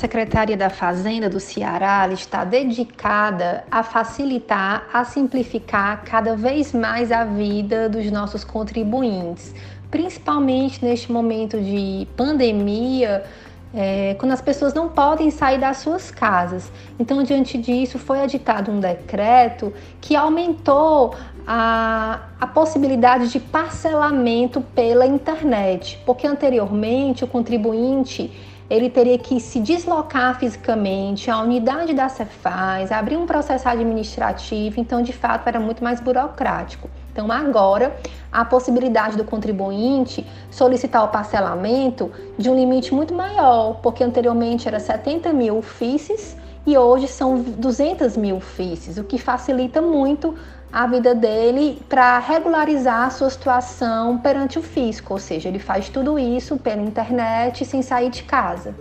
Secretaria da Fazenda do Ceará está dedicada a facilitar, a simplificar cada vez mais a vida dos nossos contribuintes, principalmente neste momento de pandemia. É, quando as pessoas não podem sair das suas casas. Então, diante disso, foi editado um decreto que aumentou a, a possibilidade de parcelamento pela internet, porque anteriormente o contribuinte ele teria que se deslocar fisicamente à unidade da Cefaz, abrir um processo administrativo, então de fato era muito mais burocrático. Então agora a possibilidade do contribuinte solicitar o parcelamento de um limite muito maior, porque anteriormente era 70 mil FICs e hoje são 200 mil FICs, o que facilita muito a vida dele para regularizar a sua situação perante o fisco, ou seja, ele faz tudo isso pela internet sem sair de casa.